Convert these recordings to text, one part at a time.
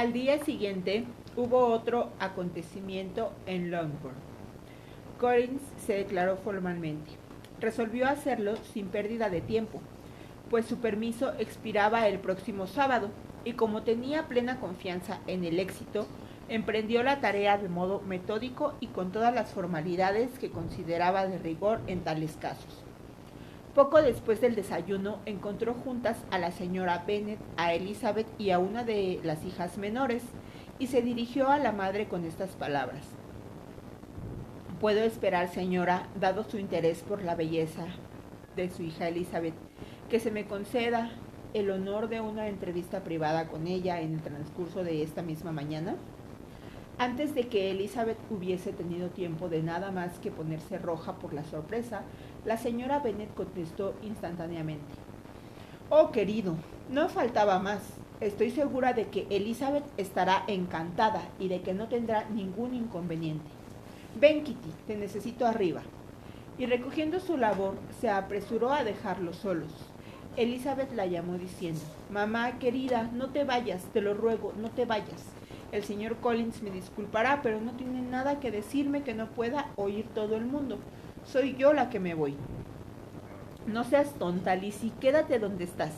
Al día siguiente hubo otro acontecimiento en Longbourn. Collins se declaró formalmente. Resolvió hacerlo sin pérdida de tiempo, pues su permiso expiraba el próximo sábado y como tenía plena confianza en el éxito, emprendió la tarea de modo metódico y con todas las formalidades que consideraba de rigor en tales casos. Poco después del desayuno encontró juntas a la señora Bennet, a Elizabeth y a una de las hijas menores, y se dirigió a la madre con estas palabras. Puedo esperar, señora, dado su interés por la belleza de su hija Elizabeth, que se me conceda el honor de una entrevista privada con ella en el transcurso de esta misma mañana? Antes de que Elizabeth hubiese tenido tiempo de nada más que ponerse roja por la sorpresa, la señora Bennet contestó instantáneamente. Oh, querido, no faltaba más. Estoy segura de que Elizabeth estará encantada y de que no tendrá ningún inconveniente. Ven, Kitty, te necesito arriba. Y recogiendo su labor, se apresuró a dejarlos solos. Elizabeth la llamó diciendo, Mamá querida, no te vayas, te lo ruego, no te vayas. El señor Collins me disculpará, pero no tiene nada que decirme que no pueda oír todo el mundo. Soy yo la que me voy. No seas tonta, Lizzie, quédate donde estás.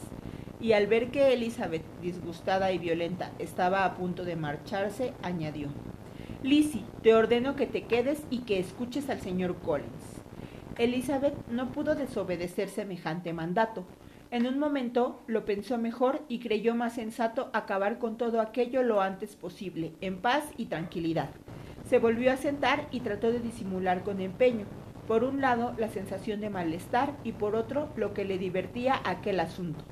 Y al ver que Elizabeth, disgustada y violenta, estaba a punto de marcharse, añadió, Lizzie, te ordeno que te quedes y que escuches al señor Collins. Elizabeth no pudo desobedecer semejante mandato, en un momento lo pensó mejor y creyó más sensato acabar con todo aquello lo antes posible, en paz y tranquilidad. Se volvió a sentar y trató de disimular con empeño, por un lado la sensación de malestar y por otro lo que le divertía aquel asunto.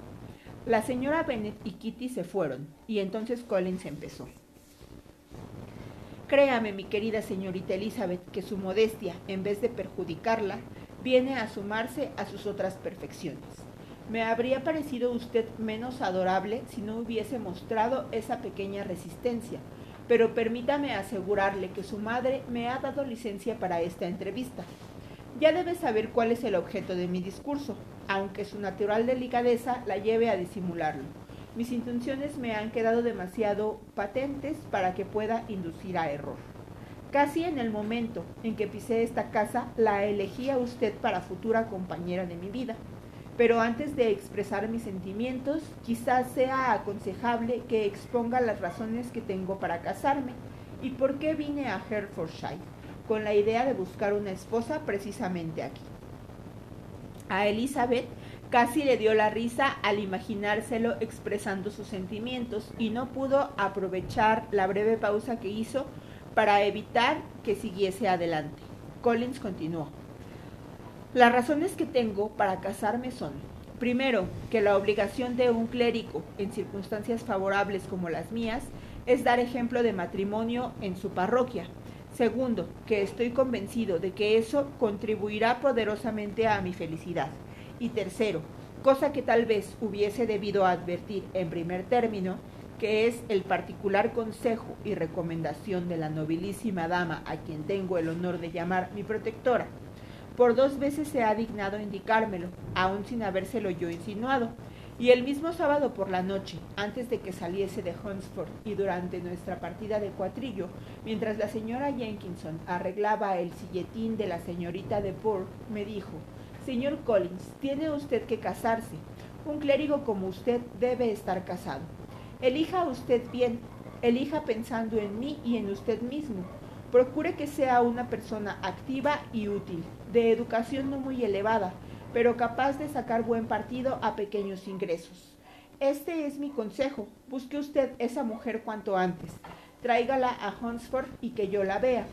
La señora Bennet y Kitty se fueron, y entonces Collins empezó. Créame, mi querida señorita Elizabeth, que su modestia, en vez de perjudicarla, viene a sumarse a sus otras perfecciones. Me habría parecido usted menos adorable si no hubiese mostrado esa pequeña resistencia, pero permítame asegurarle que su madre me ha dado licencia para esta entrevista. Ya debe saber cuál es el objeto de mi discurso, aunque su natural delicadeza la lleve a disimularlo. Mis intenciones me han quedado demasiado patentes para que pueda inducir a error. Casi en el momento en que pisé esta casa, la elegí a usted para futura compañera de mi vida pero antes de expresar mis sentimientos, quizás sea aconsejable que exponga las razones que tengo para casarme y por qué vine a Hertfordshire, con la idea de buscar una esposa precisamente aquí. A Elizabeth casi le dio la risa al imaginárselo expresando sus sentimientos y no pudo aprovechar la breve pausa que hizo para evitar que siguiese adelante. Collins continuó. Las razones que tengo para casarme son, primero, que la obligación de un clérigo en circunstancias favorables como las mías es dar ejemplo de matrimonio en su parroquia. Segundo, que estoy convencido de que eso contribuirá poderosamente a mi felicidad. Y tercero, cosa que tal vez hubiese debido advertir en primer término, que es el particular consejo y recomendación de la nobilísima dama a quien tengo el honor de llamar mi protectora por dos veces se ha dignado indicármelo, aun sin habérselo yo insinuado. Y el mismo sábado por la noche, antes de que saliese de Hunsford y durante nuestra partida de cuatrillo, mientras la señora Jenkinson arreglaba el silletín de la señorita de Bourke, me dijo, Señor Collins, tiene usted que casarse. Un clérigo como usted debe estar casado. Elija usted bien, elija pensando en mí y en usted mismo. Procure que sea una persona activa y útil, de educación no muy elevada, pero capaz de sacar buen partido a pequeños ingresos. Este es mi consejo. Busque usted esa mujer cuanto antes. Tráigala a Hunsford y que yo la vea.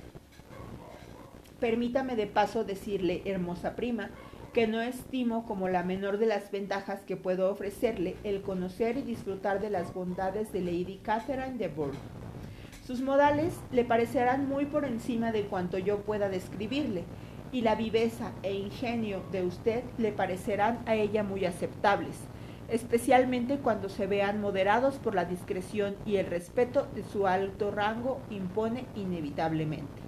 Permítame de paso decirle, hermosa prima, que no estimo como la menor de las ventajas que puedo ofrecerle el conocer y disfrutar de las bondades de Lady Catherine de Bourgh. Sus modales le parecerán muy por encima de cuanto yo pueda describirle, y la viveza e ingenio de usted le parecerán a ella muy aceptables, especialmente cuando se vean moderados por la discreción y el respeto de su alto rango impone inevitablemente.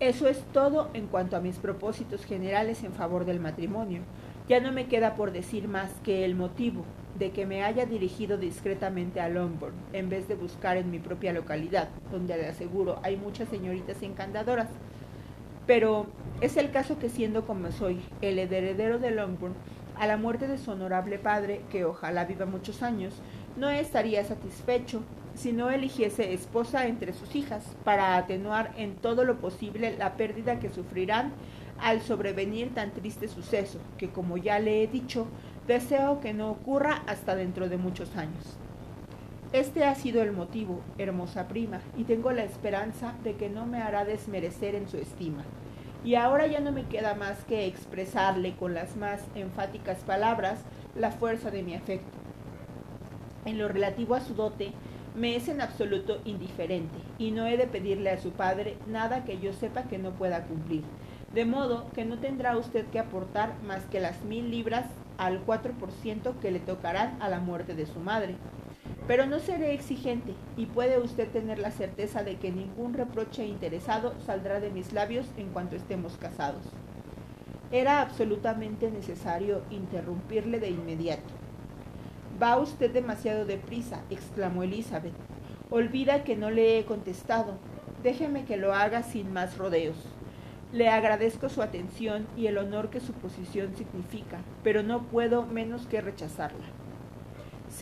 Eso es todo en cuanto a mis propósitos generales en favor del matrimonio. Ya no me queda por decir más que el motivo de que me haya dirigido discretamente a Longbourn, en vez de buscar en mi propia localidad, donde le aseguro hay muchas señoritas encantadoras. Pero es el caso que siendo como soy, el heredero de Longbourn, a la muerte de su honorable padre, que ojalá viva muchos años, no estaría satisfecho si no eligiese esposa entre sus hijas, para atenuar en todo lo posible la pérdida que sufrirán al sobrevenir tan triste suceso, que como ya le he dicho, deseo que no ocurra hasta dentro de muchos años. Este ha sido el motivo, hermosa prima, y tengo la esperanza de que no me hará desmerecer en su estima. Y ahora ya no me queda más que expresarle con las más enfáticas palabras la fuerza de mi afecto. En lo relativo a su dote, me es en absoluto indiferente, y no he de pedirle a su padre nada que yo sepa que no pueda cumplir, de modo que no tendrá usted que aportar más que las mil libras al 4% que le tocarán a la muerte de su madre. Pero no seré exigente y puede usted tener la certeza de que ningún reproche interesado saldrá de mis labios en cuanto estemos casados. Era absolutamente necesario interrumpirle de inmediato. Va usted demasiado deprisa, exclamó Elizabeth. Olvida que no le he contestado. Déjeme que lo haga sin más rodeos. Le agradezco su atención y el honor que su posición significa, pero no puedo menos que rechazarla.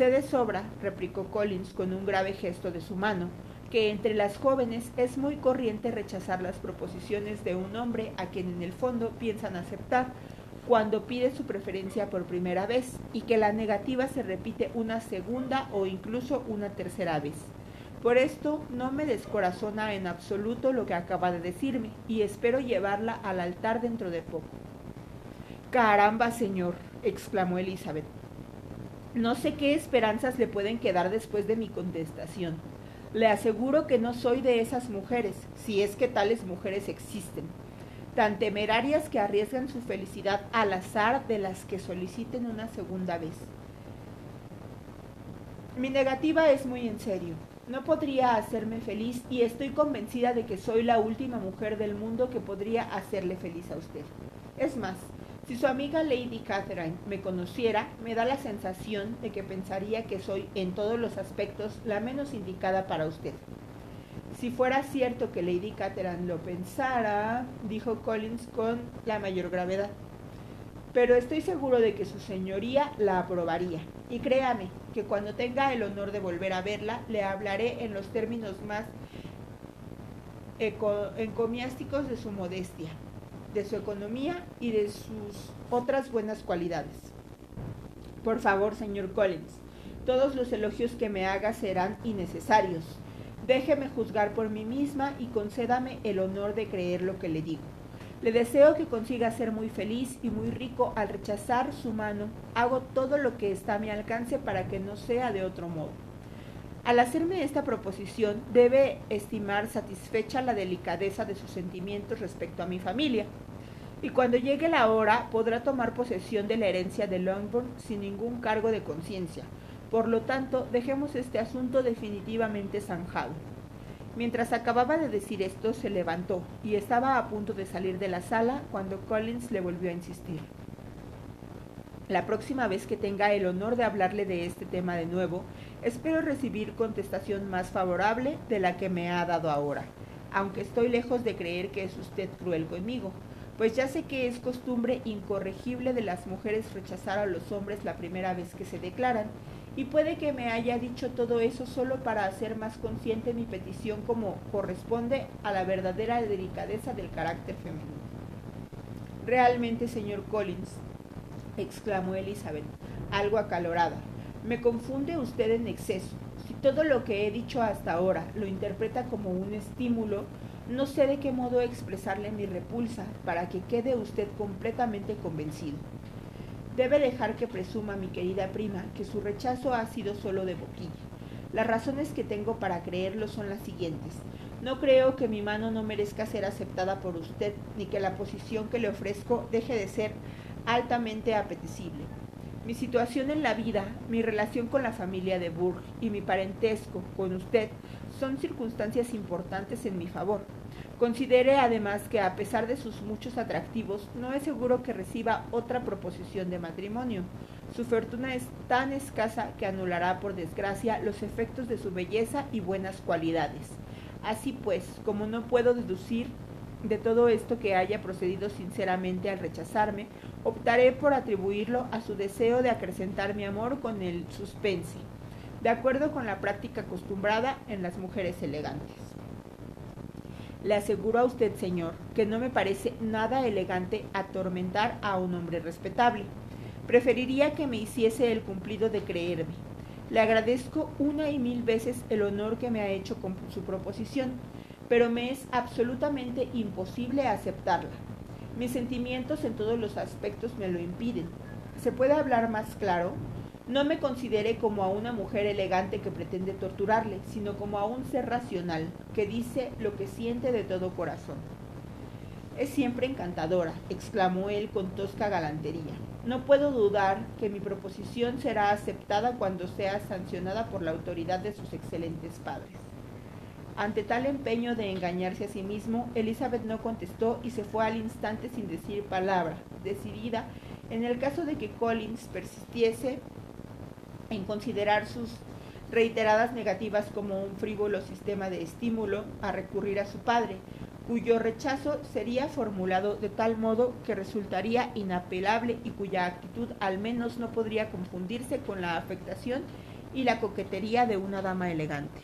Sé de sobra, replicó Collins con un grave gesto de su mano, que entre las jóvenes es muy corriente rechazar las proposiciones de un hombre a quien en el fondo piensan aceptar cuando pide su preferencia por primera vez y que la negativa se repite una segunda o incluso una tercera vez. Por esto no me descorazona en absoluto lo que acaba de decirme y espero llevarla al altar dentro de poco. Caramba, señor, exclamó Elizabeth. No sé qué esperanzas le pueden quedar después de mi contestación. Le aseguro que no soy de esas mujeres, si es que tales mujeres existen, tan temerarias que arriesgan su felicidad al azar de las que soliciten una segunda vez. Mi negativa es muy en serio. No podría hacerme feliz y estoy convencida de que soy la última mujer del mundo que podría hacerle feliz a usted. Es más, si su amiga Lady Catherine me conociera, me da la sensación de que pensaría que soy en todos los aspectos la menos indicada para usted. Si fuera cierto que Lady Catherine lo pensara, dijo Collins con la mayor gravedad, pero estoy seguro de que su señoría la aprobaría. Y créame que cuando tenga el honor de volver a verla, le hablaré en los términos más encomiásticos de su modestia, de su economía y de sus otras buenas cualidades. Por favor, señor Collins, todos los elogios que me haga serán innecesarios. Déjeme juzgar por mí misma y concédame el honor de creer lo que le digo. Le deseo que consiga ser muy feliz y muy rico al rechazar su mano. Hago todo lo que está a mi alcance para que no sea de otro modo. Al hacerme esta proposición, debe estimar satisfecha la delicadeza de sus sentimientos respecto a mi familia. Y cuando llegue la hora, podrá tomar posesión de la herencia de Longbourn sin ningún cargo de conciencia. Por lo tanto, dejemos este asunto definitivamente zanjado. Mientras acababa de decir esto, se levantó y estaba a punto de salir de la sala cuando Collins le volvió a insistir. La próxima vez que tenga el honor de hablarle de este tema de nuevo, espero recibir contestación más favorable de la que me ha dado ahora, aunque estoy lejos de creer que es usted cruel conmigo, pues ya sé que es costumbre incorregible de las mujeres rechazar a los hombres la primera vez que se declaran, y puede que me haya dicho todo eso solo para hacer más consciente mi petición como corresponde a la verdadera delicadeza del carácter femenino. Realmente, señor Collins, exclamó Elizabeth, algo acalorada, me confunde usted en exceso. Si todo lo que he dicho hasta ahora lo interpreta como un estímulo, no sé de qué modo expresarle mi repulsa para que quede usted completamente convencido. Debe dejar que presuma, mi querida prima, que su rechazo ha sido solo de boquilla. Las razones que tengo para creerlo son las siguientes. No creo que mi mano no merezca ser aceptada por usted, ni que la posición que le ofrezco deje de ser altamente apetecible. Mi situación en la vida, mi relación con la familia de Burg y mi parentesco con usted son circunstancias importantes en mi favor. Considere además que a pesar de sus muchos atractivos, no es seguro que reciba otra proposición de matrimonio. Su fortuna es tan escasa que anulará por desgracia los efectos de su belleza y buenas cualidades. Así pues, como no puedo deducir de todo esto que haya procedido sinceramente al rechazarme, optaré por atribuirlo a su deseo de acrecentar mi amor con el suspense, de acuerdo con la práctica acostumbrada en las mujeres elegantes. Le aseguro a usted, señor, que no me parece nada elegante atormentar a un hombre respetable. Preferiría que me hiciese el cumplido de creerme. Le agradezco una y mil veces el honor que me ha hecho con su proposición, pero me es absolutamente imposible aceptarla. Mis sentimientos en todos los aspectos me lo impiden. ¿Se puede hablar más claro? No me considere como a una mujer elegante que pretende torturarle, sino como a un ser racional, que dice lo que siente de todo corazón. Es siempre encantadora, exclamó él con tosca galantería. No puedo dudar que mi proposición será aceptada cuando sea sancionada por la autoridad de sus excelentes padres. Ante tal empeño de engañarse a sí mismo, Elizabeth no contestó y se fue al instante sin decir palabra, decidida, en el caso de que Collins persistiese en considerar sus reiteradas negativas como un frívolo sistema de estímulo a recurrir a su padre, cuyo rechazo sería formulado de tal modo que resultaría inapelable y cuya actitud al menos no podría confundirse con la afectación y la coquetería de una dama elegante.